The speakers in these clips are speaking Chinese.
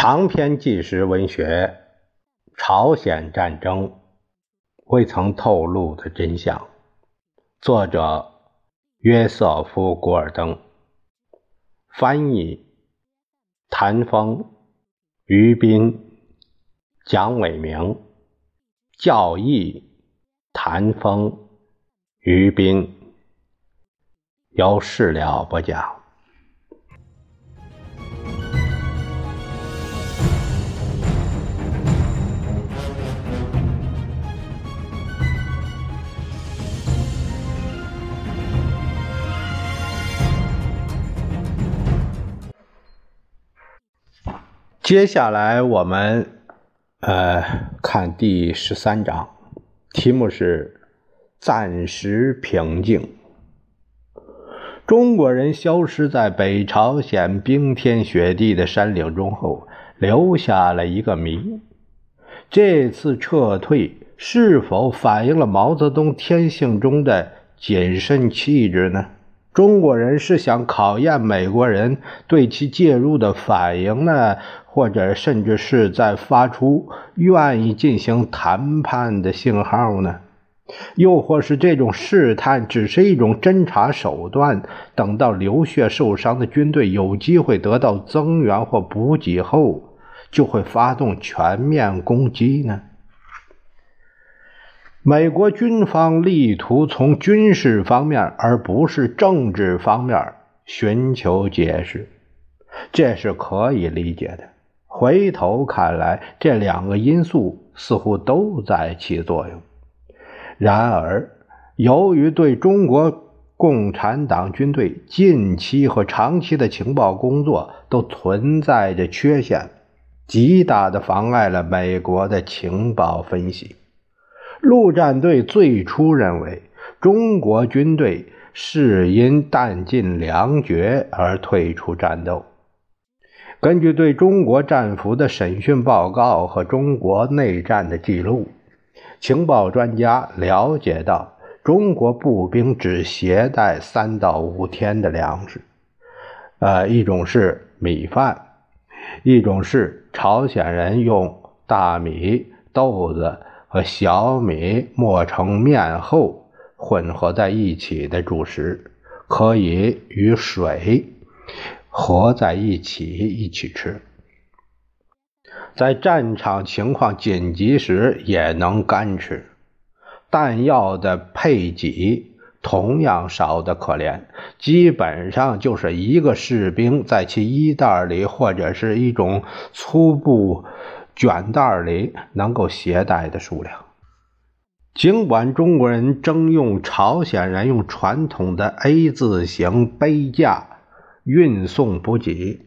长篇纪实文学《朝鲜战争未曾透露的真相》，作者约瑟夫·古尔登，翻译谭峰、于斌、蒋伟明，教义谭峰、于斌，由事了播讲。接下来我们呃看第十三章，题目是“暂时平静”。中国人消失在北朝鲜冰天雪地的山岭中后，留下了一个谜：这次撤退是否反映了毛泽东天性中的谨慎气质呢？中国人是想考验美国人对其介入的反应呢，或者甚至是在发出愿意进行谈判的信号呢？又或是这种试探只是一种侦察手段，等到流血受伤的军队有机会得到增援或补给后，就会发动全面攻击呢？美国军方力图从军事方面，而不是政治方面寻求解释，这是可以理解的。回头看来，这两个因素似乎都在起作用。然而，由于对中国共产党军队近期和长期的情报工作都存在着缺陷，极大的妨碍了美国的情报分析。陆战队最初认为，中国军队是因弹尽粮绝而退出战斗。根据对中国战俘的审讯报告和中国内战的记录，情报专家了解到，中国步兵只携带三到五天的粮食，呃，一种是米饭，一种是朝鲜人用大米、豆子。和小米磨成面后混合在一起的主食，可以与水合在一起一起吃。在战场情况紧急时也能干吃。弹药的配给同样少得可怜，基本上就是一个士兵在其衣袋里或者是一种粗布。卷袋里能够携带的数量。尽管中国人征用朝鲜人用传统的 A 字形背架运送补给，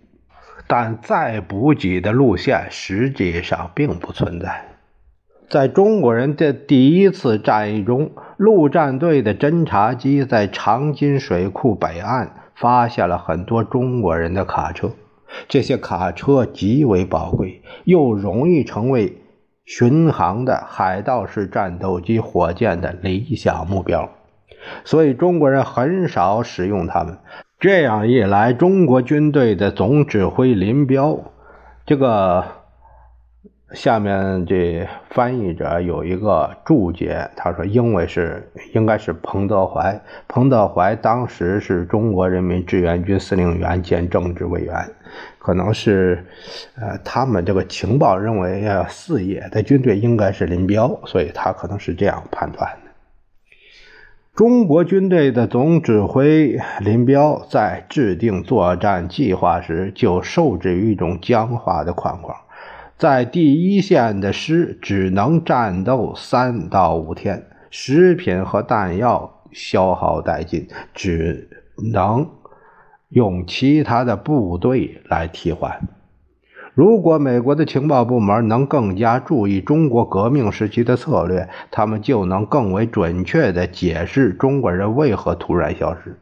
但再补给的路线实际上并不存在。在中国人的第一次战役中，陆战队的侦察机在长津水库北岸发现了很多中国人的卡车。这些卡车极为宝贵，又容易成为巡航的海盗式战斗机、火箭的理想目标，所以中国人很少使用它们。这样一来，中国军队的总指挥林彪，这个。下面这翻译者有一个注解，他说：“因为是应该是彭德怀，彭德怀当时是中国人民志愿军司令员兼政治委员，可能是，呃，他们这个情报认为啊，四野的军队应该是林彪，所以他可能是这样判断的。中国军队的总指挥林彪在制定作战计划时，就受制于一种僵化的框框。”在第一线的师只能战斗三到五天，食品和弹药消耗殆尽，只能用其他的部队来替换。如果美国的情报部门能更加注意中国革命时期的策略，他们就能更为准确地解释中国人为何突然消失。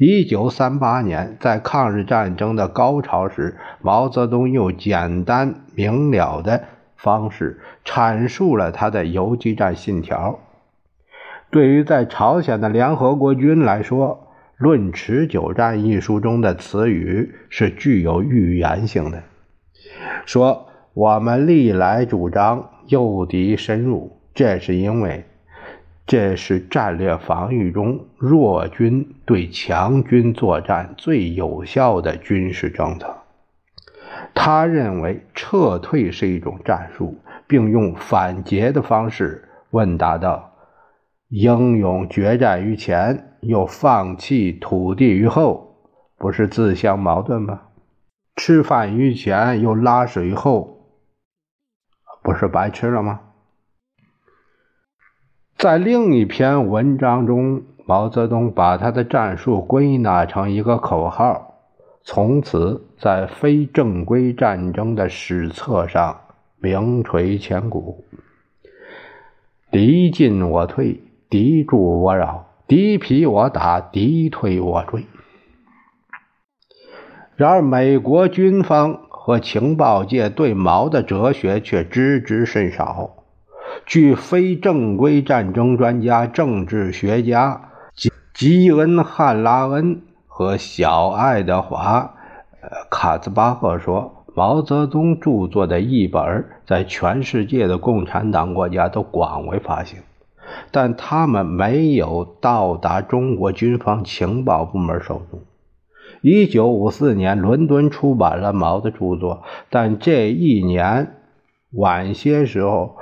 一九三八年，在抗日战争的高潮时，毛泽东用简单明了的方式阐述了他的游击战信条。对于在朝鲜的联合国军来说，《论持久战》一书中的词语是具有预言性的。说我们历来主张诱敌深入，这是因为这是战略防御中弱军对强军作战最有效的军事政策。他认为撤退是一种战术，并用反诘的方式问答道：“英勇决战于前，又放弃土地于后，不是自相矛盾吗？吃饭于前，又拉屎于后，不是白吃了吗？”在另一篇文章中，毛泽东把他的战术归纳成一个口号。从此，在非正规战争的史册上名垂千古。敌进我退，敌驻我扰，敌疲我打，敌退我追。然而，美国军方和情报界对毛的哲学却知之甚少。据非正规战争专家、政治学家吉吉恩·汉拉恩。和小爱德华·卡兹巴赫说，毛泽东著作的译本在全世界的共产党国家都广为发行，但他们没有到达中国军方情报部门手中。一九五四年，伦敦出版了毛的著作，但这一年晚些时候，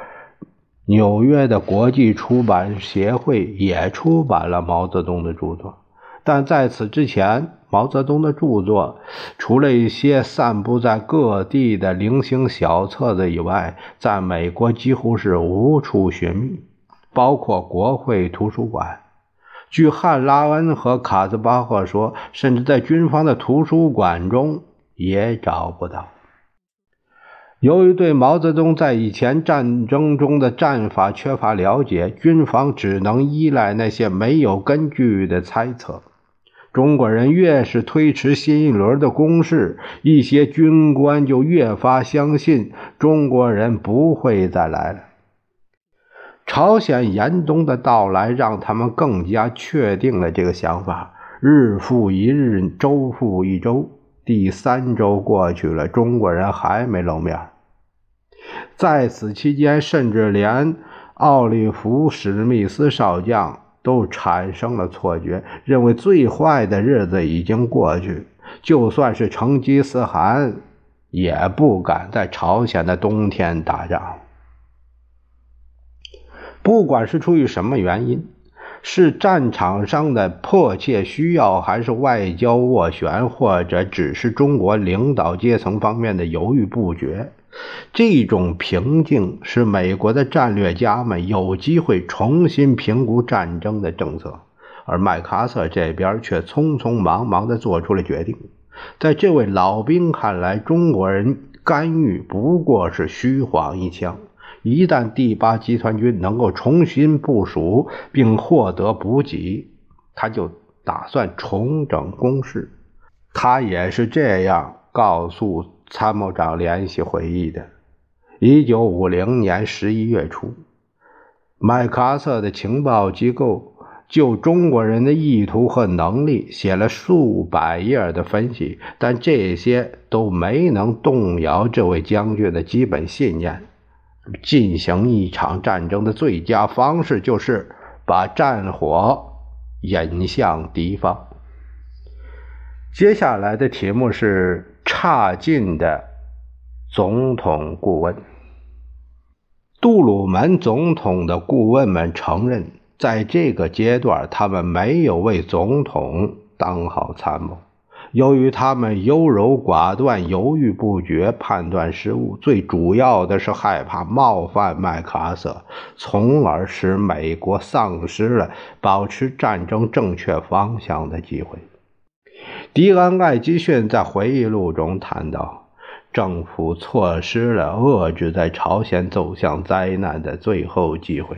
纽约的国际出版协会也出版了毛泽东的著作。但在此之前，毛泽东的著作除了一些散布在各地的零星小册子以外，在美国几乎是无处寻觅，包括国会图书馆。据汉拉恩和卡兹巴赫说，甚至在军方的图书馆中也找不到。由于对毛泽东在以前战争中的战法缺乏了解，军方只能依赖那些没有根据的猜测。中国人越是推迟新一轮的攻势，一些军官就越发相信中国人不会再来了。朝鲜严冬的到来让他们更加确定了这个想法。日复一日，周复一周，第三周过去了，中国人还没露面。在此期间，甚至连奥利弗·史密斯少将。都产生了错觉，认为最坏的日子已经过去。就算是成吉思汗，也不敢在朝鲜的冬天打仗。不管是出于什么原因，是战场上的迫切需要，还是外交斡旋，或者只是中国领导阶层方面的犹豫不决。这种平静使美国的战略家们有机会重新评估战争的政策，而麦克阿瑟这边却匆匆忙忙地做出了决定。在这位老兵看来，中国人干预不过是虚晃一枪。一旦第八集团军能够重新部署并获得补给，他就打算重整攻势。他也是这样告诉。参谋长联系会议的，一九五零年十一月初，麦克阿瑟的情报机构就中国人的意图和能力写了数百页的分析，但这些都没能动摇这位将军的基本信念：进行一场战争的最佳方式就是把战火引向敌方。接下来的题目是。差劲的总统顾问，杜鲁门总统的顾问们承认，在这个阶段，他们没有为总统当好参谋。由于他们优柔寡断、犹豫不决、判断失误，最主要的是害怕冒犯麦克阿瑟，从而使美国丧失了保持战争正确方向的机会。迪安·艾基逊在回忆录中谈到，政府错失了遏制在朝鲜走向灾难的最后机会。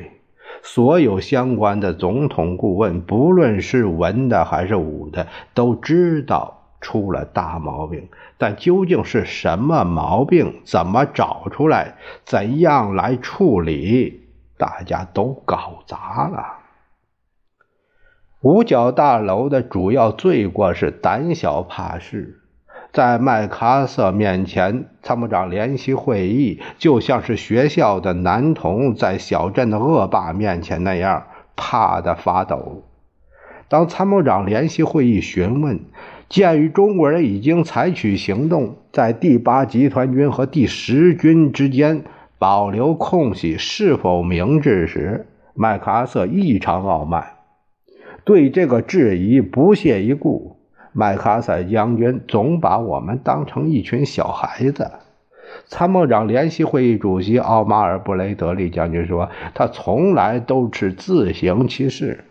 所有相关的总统顾问，不论是文的还是武的，都知道出了大毛病。但究竟是什么毛病？怎么找出来？怎样来处理？大家都搞砸了。五角大楼的主要罪过是胆小怕事。在麦克阿瑟面前，参谋长联席会议就像是学校的男童在小镇的恶霸面前那样，怕得发抖。当参谋长联席会议询问，鉴于中国人已经采取行动，在第八集团军和第十军之间保留空隙是否明智时，麦克阿瑟异常傲慢，对这个质疑不屑一顾。麦克阿瑟将军总把我们当成一群小孩子。参谋长联席会议主席奥马尔·布雷德利将军说：“他从来都是自行其事。”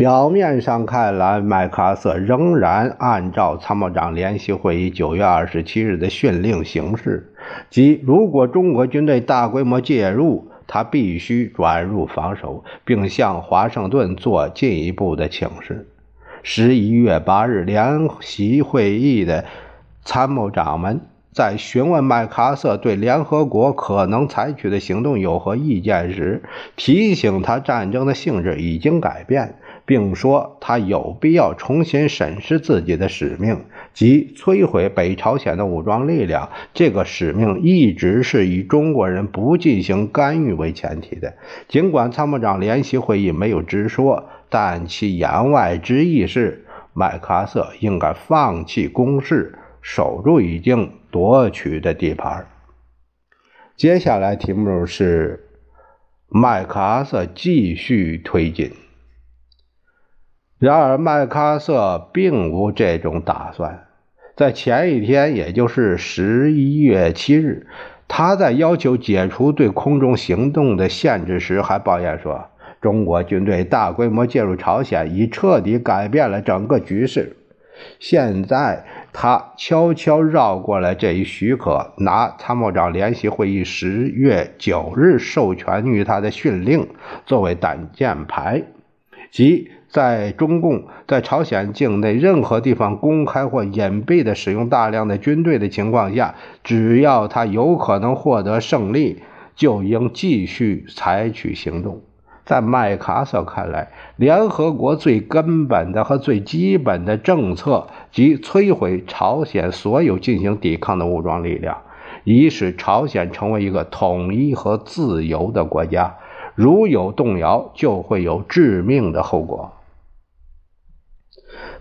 表面上看来，麦克阿瑟仍然按照参谋长联席会议九月二十七日的训令行事，即如果中国军队大规模介入，他必须转入防守，并向华盛顿做进一步的请示。十一月八日，联席会议的参谋长们在询问麦克阿瑟对联合国可能采取的行动有何意见时，提醒他战争的性质已经改变，并说他有必要重新审视自己的使命，即摧毁北朝鲜的武装力量。这个使命一直是以中国人不进行干预为前提的。尽管参谋长联席会议没有直说。但其言外之意是，麦克阿瑟应该放弃攻势，守住已经夺取的地盘。接下来题目是麦克阿瑟继续推进。然而，麦克阿瑟并无这种打算。在前一天，也就是十一月七日，他在要求解除对空中行动的限制时，还抱怨说。中国军队大规模介入朝鲜，已彻底改变了整个局势。现在他悄悄绕过了这一许可，拿参谋长联席会议十月九日授权于他的训令作为挡箭牌，即在中共在朝鲜境内任何地方公开或隐蔽的使用大量的军队的情况下，只要他有可能获得胜利，就应继续采取行动。在麦卡瑟看来，联合国最根本的和最基本的政策即摧毁朝鲜所有进行抵抗的武装力量，以使朝鲜成为一个统一和自由的国家。如有动摇，就会有致命的后果。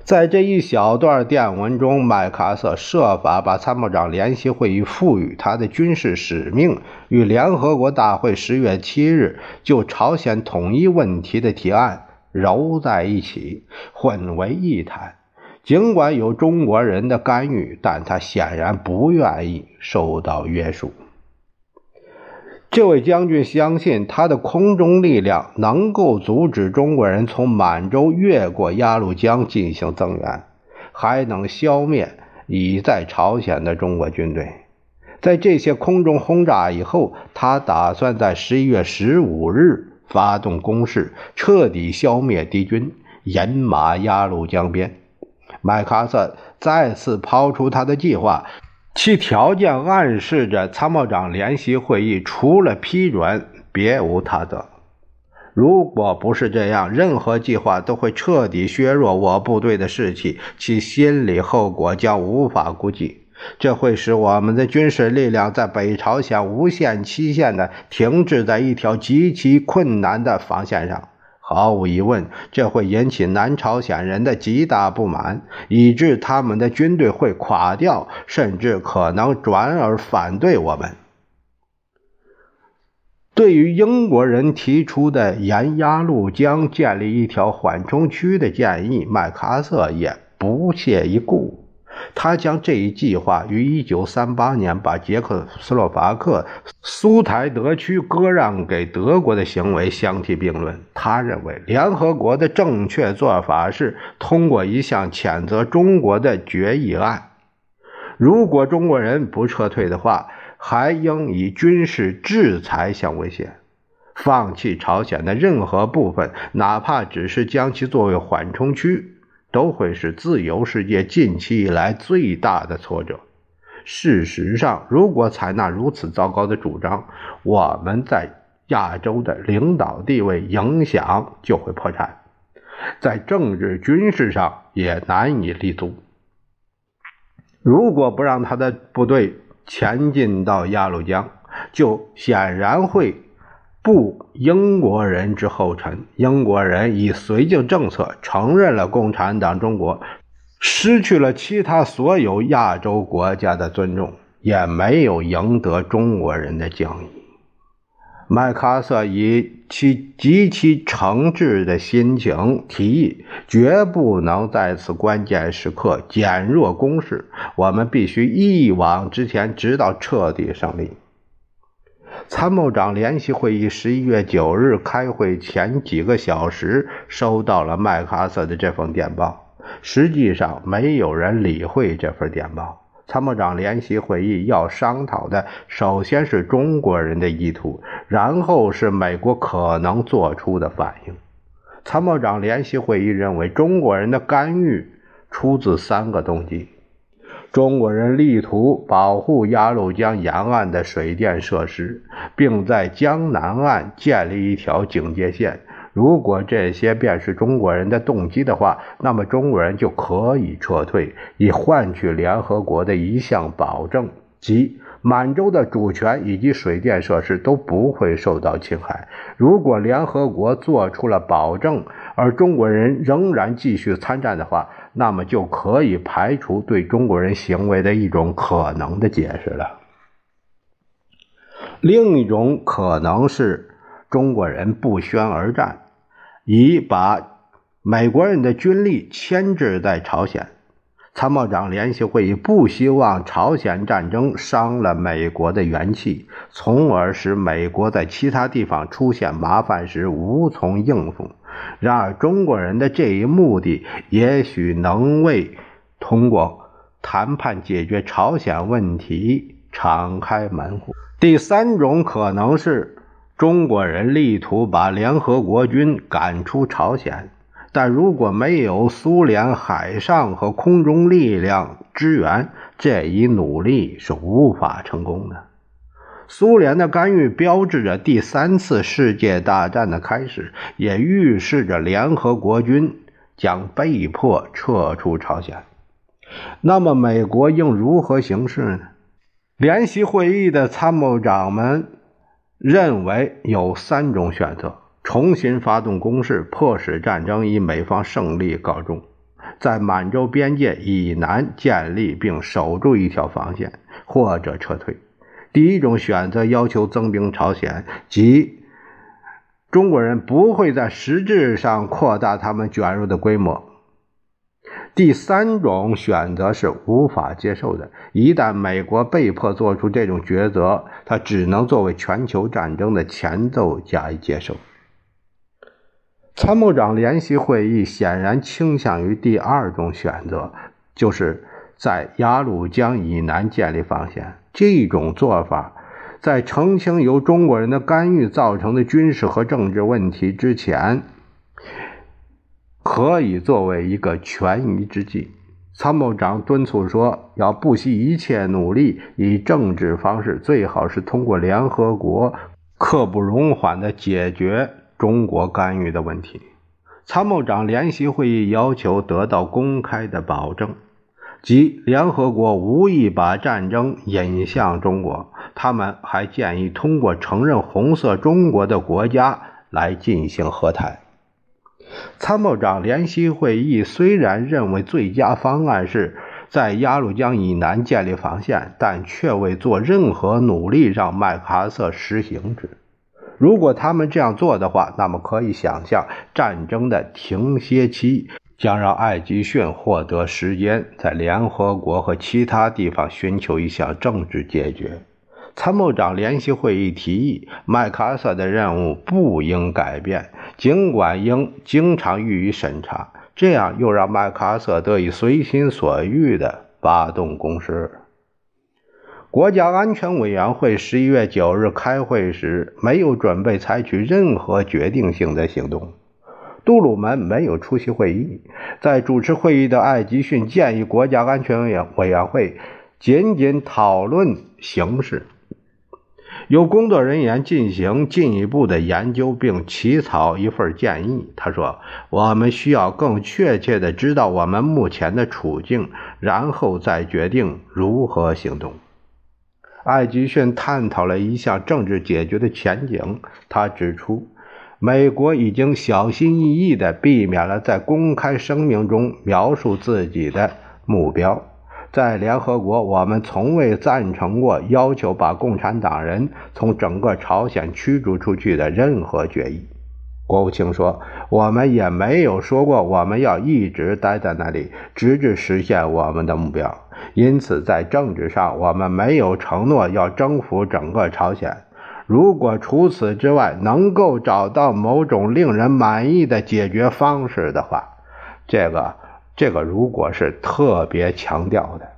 在这一小段电文中，麦克阿瑟设法把参谋长联席会议赋予他的军事使命与联合国大会十月七日就朝鲜统一问题的提案揉在一起，混为一谈。尽管有中国人的干预，但他显然不愿意受到约束。这位将军相信，他的空中力量能够阻止中国人从满洲越过鸭绿江进行增援，还能消灭已在朝鲜的中国军队。在这些空中轰炸以后，他打算在十一月十五日发动攻势，彻底消灭敌军，引马鸭绿江边。麦克阿瑟再次抛出他的计划。其条件暗示着参谋长联席会议除了批准别无他则。如果不是这样，任何计划都会彻底削弱我部队的士气，其心理后果将无法估计。这会使我们的军事力量在北朝鲜无限期限地停滞在一条极其困难的防线上。毫无疑问，这会引起南朝鲜人的极大不满，以致他们的军队会垮掉，甚至可能转而反对我们。对于英国人提出的沿鸭绿江建立一条缓冲区的建议，麦克阿瑟也不屑一顾。他将这一计划于1938年把捷克斯洛伐克苏台德区割让给德国的行为相提并论。他认为，联合国的正确做法是通过一项谴责中国的决议案。如果中国人不撤退的话，还应以军事制裁相威胁，放弃朝鲜的任何部分，哪怕只是将其作为缓冲区。都会是自由世界近期以来最大的挫折。事实上，如果采纳如此糟糕的主张，我们在亚洲的领导地位、影响就会破产，在政治、军事上也难以立足。如果不让他的部队前进到鸭绿江，就显然会步英国人之后尘。英国人以绥靖政策承认了共产党中国，失去了其他所有亚洲国家的尊重，也没有赢得中国人的敬意。麦克阿瑟以其极其诚挚的心情提议，绝不能在此关键时刻减弱攻势。我们必须一往直前，直到彻底胜利。参谋长联席会议十一月九日开会前几个小时，收到了麦克阿瑟的这封电报。实际上，没有人理会这份电报。参谋长联席会议要商讨的，首先是中国人的意图，然后是美国可能做出的反应。参谋长联席会议认为，中国人的干预出自三个动机：中国人力图保护鸭绿江沿岸的水电设施，并在江南岸建立一条警戒线。如果这些便是中国人的动机的话，那么中国人就可以撤退，以换取联合国的一项保证，即满洲的主权以及水电设施都不会受到侵害。如果联合国做出了保证，而中国人仍然继续参战的话，那么就可以排除对中国人行为的一种可能的解释了。另一种可能是。中国人不宣而战，以把美国人的军力牵制在朝鲜。参谋长联席会议不希望朝鲜战争伤了美国的元气，从而使美国在其他地方出现麻烦时无从应付。然而，中国人的这一目的也许能为通过谈判解决朝鲜问题敞开门户。第三种可能是。中国人力图把联合国军赶出朝鲜，但如果没有苏联海上和空中力量支援，这一努力是无法成功的。苏联的干预标志着第三次世界大战的开始，也预示着联合国军将被迫撤出朝鲜。那么，美国应如何行事呢？联席会议的参谋长们。认为有三种选择：重新发动攻势，迫使战争以美方胜利告终；在满洲边界以南建立并守住一条防线，或者撤退。第一种选择要求增兵朝鲜，即中国人不会在实质上扩大他们卷入的规模。第三种选择是无法接受的。一旦美国被迫做出这种抉择，他只能作为全球战争的前奏加以接受。参谋长联席会议显然倾向于第二种选择，就是在鸭绿江以南建立防线。这种做法在澄清由中国人的干预造成的军事和政治问题之前。可以作为一个权宜之计。参谋长敦促说：“要不惜一切努力，以政治方式，最好是通过联合国，刻不容缓地解决中国干预的问题。”参谋长联席会议要求得到公开的保证，即联合国无意把战争引向中国。他们还建议通过承认红色中国的国家来进行和谈。参谋长联席会议虽然认为最佳方案是在鸭绿江以南建立防线，但却未做任何努力让麦克阿瑟实行之。如果他们这样做的话，那么可以想象，战争的停歇期将让艾吉逊获得时间在联合国和其他地方寻求一项政治解决。参谋长联席会议提议，麦克阿瑟的任务不应改变。尽管应经常予以审查，这样又让麦克阿瑟得以随心所欲地发动攻势。国家安全委员会十一月九日开会时，没有准备采取任何决定性的行动。杜鲁门没有出席会议，在主持会议的艾吉逊建议国家安全委员委员会仅仅讨论形势。由工作人员进行进一步的研究，并起草一份建议。他说：“我们需要更确切的知道我们目前的处境，然后再决定如何行动。”艾吉逊探讨了一项政治解决的前景。他指出，美国已经小心翼翼地避免了在公开声明中描述自己的目标。在联合国，我们从未赞成过要求把共产党人从整个朝鲜驱逐出去的任何决议。国务卿说：“我们也没有说过我们要一直待在那里，直至实现我们的目标。因此，在政治上，我们没有承诺要征服整个朝鲜。如果除此之外能够找到某种令人满意的解决方式的话，这个。”这个如果是特别强调的，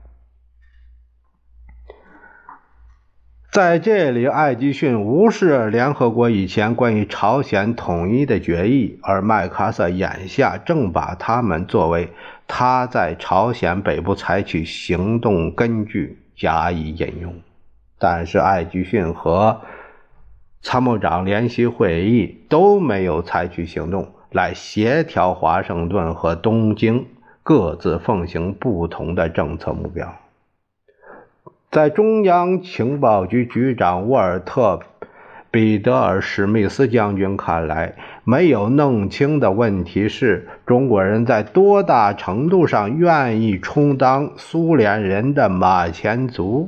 在这里，艾吉逊无视联合国以前关于朝鲜统一的决议，而麦克阿瑟眼下正把他们作为他在朝鲜北部采取行动根据加以引用。但是，艾吉逊和参谋长联席会议都没有采取行动来协调华盛顿和东京。各自奉行不同的政策目标。在中央情报局局长沃尔特·彼得尔·史密斯将军看来，没有弄清的问题是中国人在多大程度上愿意充当苏联人的马前卒。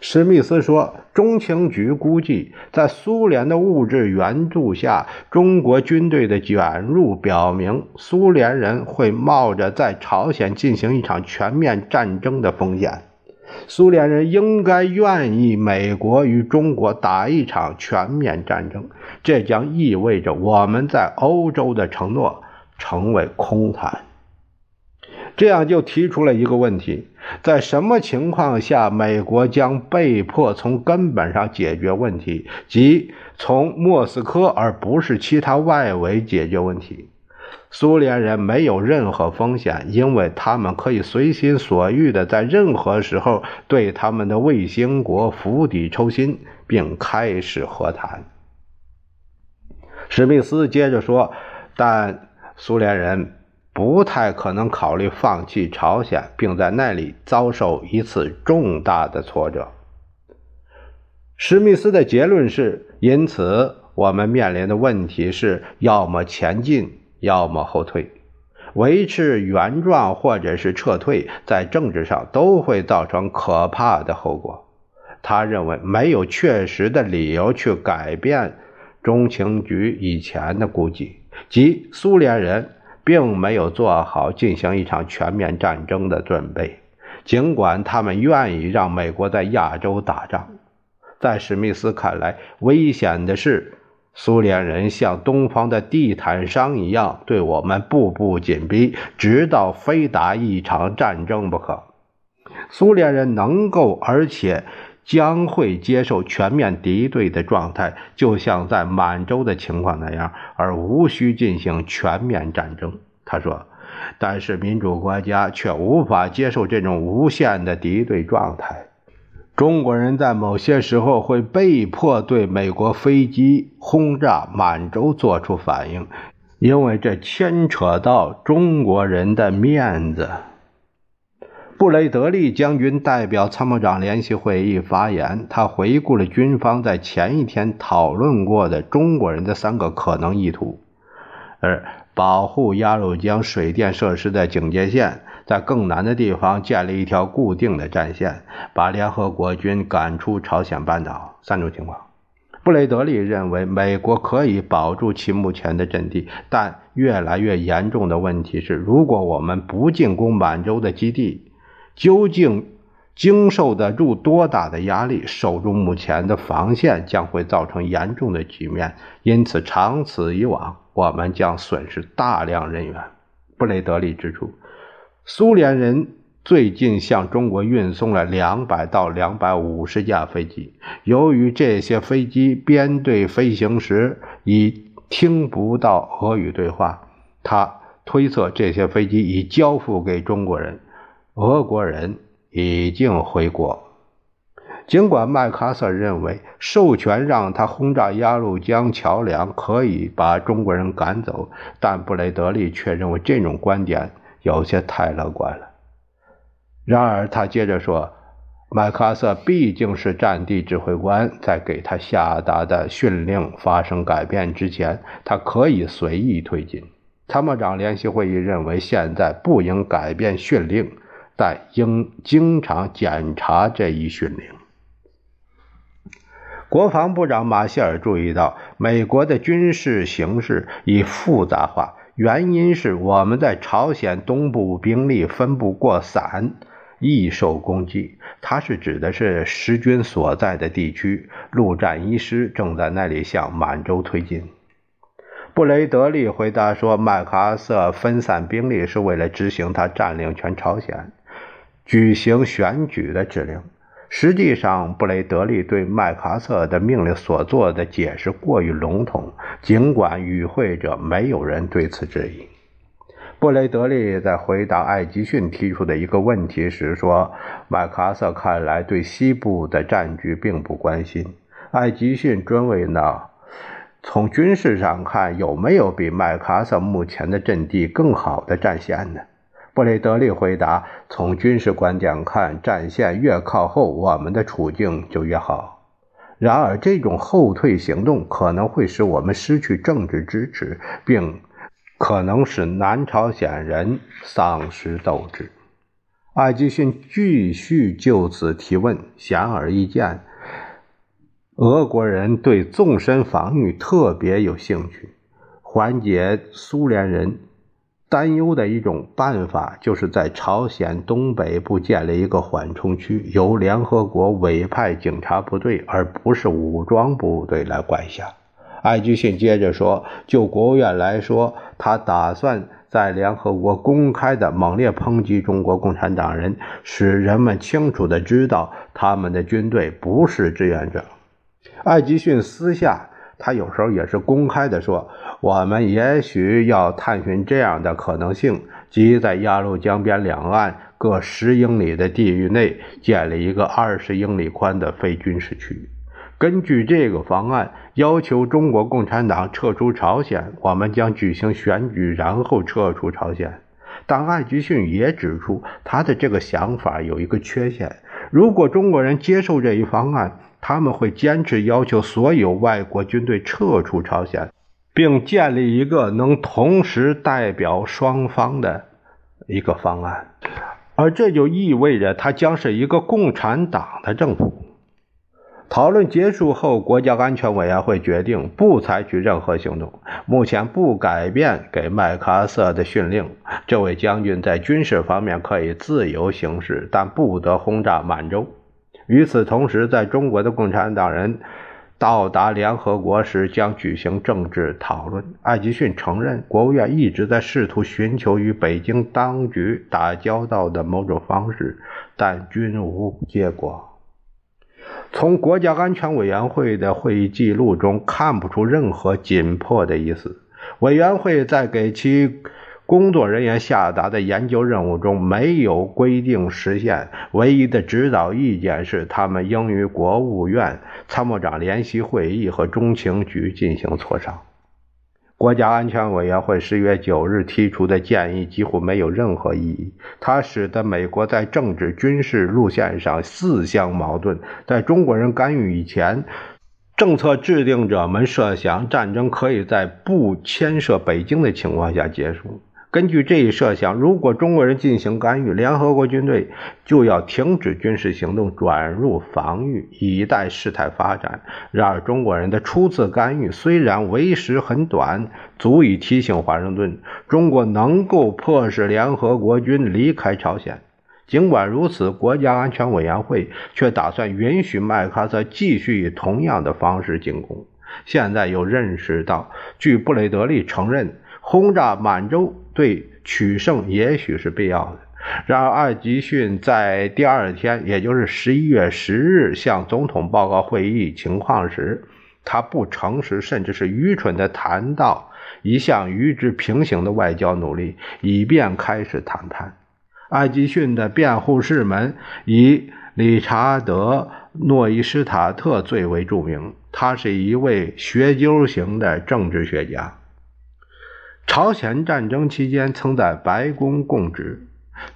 史密斯说：“中情局估计，在苏联的物质援助下，中国军队的卷入表明，苏联人会冒着在朝鲜进行一场全面战争的风险。苏联人应该愿意美国与中国打一场全面战争，这将意味着我们在欧洲的承诺成为空谈。”这样就提出了一个问题：在什么情况下，美国将被迫从根本上解决问题，即从莫斯科而不是其他外围解决问题？苏联人没有任何风险，因为他们可以随心所欲地在任何时候对他们的卫星国釜底抽薪，并开始和谈。史密斯接着说：“但苏联人。”不太可能考虑放弃朝鲜，并在那里遭受一次重大的挫折。史密斯的结论是：因此，我们面临的问题是要么前进，要么后退。维持原状或者是撤退，在政治上都会造成可怕的后果。他认为没有确实的理由去改变中情局以前的估计，即苏联人。并没有做好进行一场全面战争的准备，尽管他们愿意让美国在亚洲打仗。在史密斯看来，危险的是苏联人像东方的地毯商一样对我们步步紧逼，直到非打一场战争不可。苏联人能够，而且。将会接受全面敌对的状态，就像在满洲的情况那样，而无需进行全面战争。他说：“但是民主国家却无法接受这种无限的敌对状态。中国人在某些时候会被迫对美国飞机轰炸满洲做出反应，因为这牵扯到中国人的面子。”布雷德利将军代表参谋长联席会议发言，他回顾了军方在前一天讨论过的中国人的三个可能意图：而保护鸭绿江水电设施的警戒线，在更南的地方建立一条固定的战线，把联合国军赶出朝鲜半岛。三种情况，布雷德利认为美国可以保住其目前的阵地，但越来越严重的问题是，如果我们不进攻满洲的基地，究竟经受得住多大的压力？守住目前的防线将会造成严重的局面，因此长此以往，我们将损失大量人员。布雷德利指出，苏联人最近向中国运送了两百到两百五十架飞机，由于这些飞机编队飞行时已听不到俄语对话，他推测这些飞机已交付给中国人。俄国人已经回国。尽管麦克阿瑟认为授权让他轰炸鸭绿江桥梁可以把中国人赶走，但布雷德利却认为这种观点有些太乐观了。然而，他接着说。麦克阿瑟毕竟是战地指挥官，在给他下达的训令发生改变之前，他可以随意推进。参谋长联席会议认为，现在不应改变训令，但应经常检查这一训令。国防部长马歇尔注意到，美国的军事形势已复杂化，原因是我们在朝鲜东部兵力分布过散。易受攻击，它是指的是时军所在的地区。陆战一师正在那里向满洲推进。布雷德利回答说：“麦克阿瑟分散兵力是为了执行他占领全朝鲜、举行选举的指令。”实际上，布雷德利对麦克阿瑟的命令所做的解释过于笼统，尽管与会者没有人对此质疑。布雷德利在回答艾吉逊提出的一个问题时说：“麦克阿瑟看来对西部的战局并不关心。”艾吉逊追问道：“从军事上看，有没有比麦克阿瑟目前的阵地更好的战线呢？”布雷德利回答：“从军事观点看，战线越靠后，我们的处境就越好。然而，这种后退行动可能会使我们失去政治支持，并……”可能使南朝鲜人丧失斗志。艾吉逊继续就此提问，显而易见，俄国人对纵深防御特别有兴趣。缓解苏联人担忧的一种办法，就是在朝鲜东北部建立一个缓冲区，由联合国委派警察部队，而不是武装部队来管辖。艾吉逊接着说：“就国务院来说，他打算在联合国公开的猛烈抨击中国共产党人，使人们清楚地知道他们的军队不是志愿者。”艾吉逊私下，他有时候也是公开的说：“我们也许要探寻这样的可能性，即在鸭绿江边两岸各十英里的地域内建立一个二十英里宽的非军事区。”根据这个方案，要求中国共产党撤出朝鲜，我们将举行选举，然后撤出朝鲜。但艾吉逊也指出，他的这个想法有一个缺陷：如果中国人接受这一方案，他们会坚持要求所有外国军队撤出朝鲜，并建立一个能同时代表双方的一个方案，而这就意味着他将是一个共产党的政府。讨论结束后，国家安全委员会决定不采取任何行动，目前不改变给麦克阿瑟的训令。这位将军在军事方面可以自由行事，但不得轰炸满洲。与此同时，在中国的共产党人到达联合国时将举行政治讨论。艾吉逊承认，国务院一直在试图寻求与北京当局打交道的某种方式，但均无结果。从国家安全委员会的会议记录中看不出任何紧迫的意思。委员会在给其工作人员下达的研究任务中没有规定时限，唯一的指导意见是他们应与国务院参谋长联席会议和中情局进行磋商。国家安全委员会十月九日提出的建议几乎没有任何意义。它使得美国在政治军事路线上自相矛盾。在中国人干预以前，政策制定者们设想战争可以在不牵涉北京的情况下结束。根据这一设想，如果中国人进行干预，联合国军队就要停止军事行动，转入防御，以待事态发展。然而，中国人的初次干预虽然为时很短，足以提醒华盛顿，中国能够迫使联合国军离开朝鲜。尽管如此，国家安全委员会却打算允许麦克阿瑟继续以同样的方式进攻。现在又认识到，据布雷德利承认。轰炸满洲对取胜也许是必要的。然而，艾吉逊在第二天，也就是十一月十日向总统报告会议情况时，他不诚实，甚至是愚蠢地谈到一项与之平行的外交努力，以便开始谈判。艾吉逊的辩护士们以理查德·诺伊施塔特最为著名，他是一位学究型的政治学家。朝鲜战争期间，曾在白宫供职，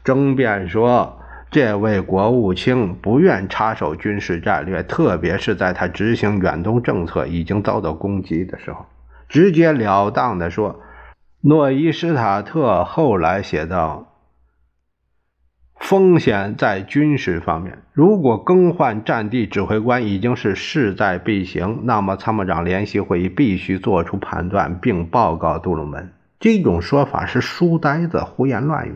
争辩说，这位国务卿不愿插手军事战略，特别是在他执行远东政策已经遭到攻击的时候，直截了当的说。诺伊施塔特后来写道。风险在军事方面。如果更换战地指挥官已经是势在必行，那么参谋长联席会议必须做出判断，并报告杜鲁门。这种说法是书呆子胡言乱语。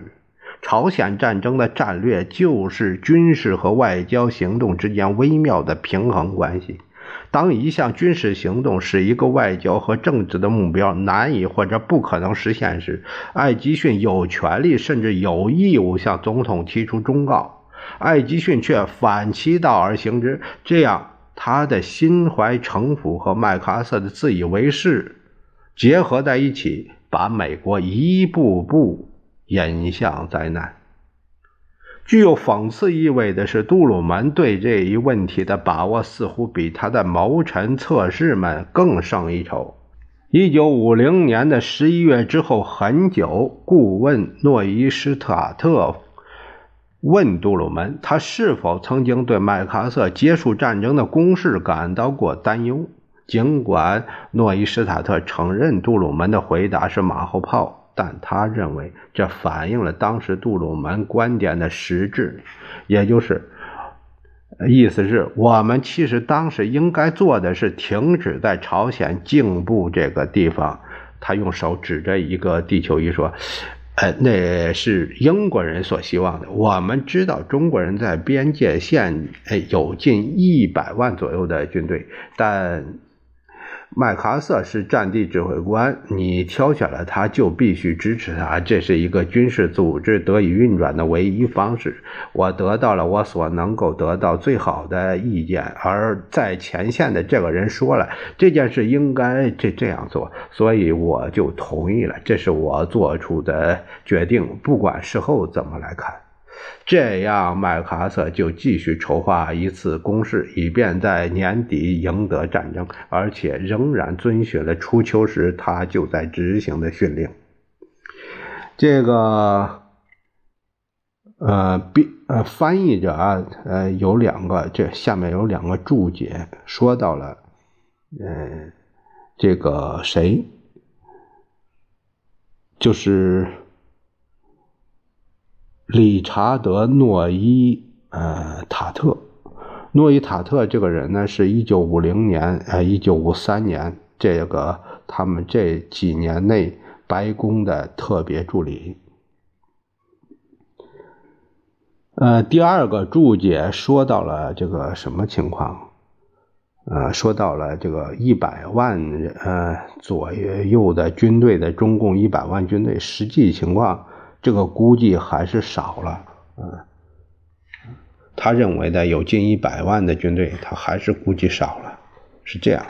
朝鲜战争的战略就是军事和外交行动之间微妙的平衡关系。当一项军事行动使一个外交和政治的目标难以或者不可能实现时，艾吉逊有权利甚至有义务向总统提出忠告。艾吉逊却反其道而行之，这样他的心怀城府和麦克阿瑟的自以为是结合在一起，把美国一步步引向灾难。具有讽刺意味的是，杜鲁门对这一问题的把握似乎比他的谋臣侧室们更胜一筹。一九五零年的十一月之后很久，顾问诺伊施塔特问杜鲁门，他是否曾经对麦克阿瑟结束战争的攻势感到过担忧。尽管诺伊施塔特承认杜鲁门的回答是马后炮。但他认为这反映了当时杜鲁门观点的实质，也就是意思是我们其实当时应该做的是停止在朝鲜境部这个地方。他用手指着一个地球仪说：“呃，那是英国人所希望的。我们知道中国人在边界线呃有近一百万左右的军队，但。”麦克阿瑟是战地指挥官，你挑选了他，就必须支持他。这是一个军事组织得以运转的唯一方式。我得到了我所能够得到最好的意见，而在前线的这个人说了这件事应该这这样做，所以我就同意了。这是我做出的决定，不管事后怎么来看。这样，麦克阿瑟就继续筹划一次攻势，以便在年底赢得战争，而且仍然遵循了初秋时他就在执行的训令。这个，呃，编呃翻译者啊，呃有两个，这下面有两个注解，说到了，呃，这个谁，就是。理查德·诺伊呃塔特，诺伊塔特这个人呢，是一九五零年呃一九五三年这个他们这几年内白宫的特别助理。呃，第二个注解说到了这个什么情况？呃，说到了这个一百万人呃左右的军队的中共一百万军队实际情况。这个估计还是少了，嗯，他认为的有近一百万的军队，他还是估计少了，是这样。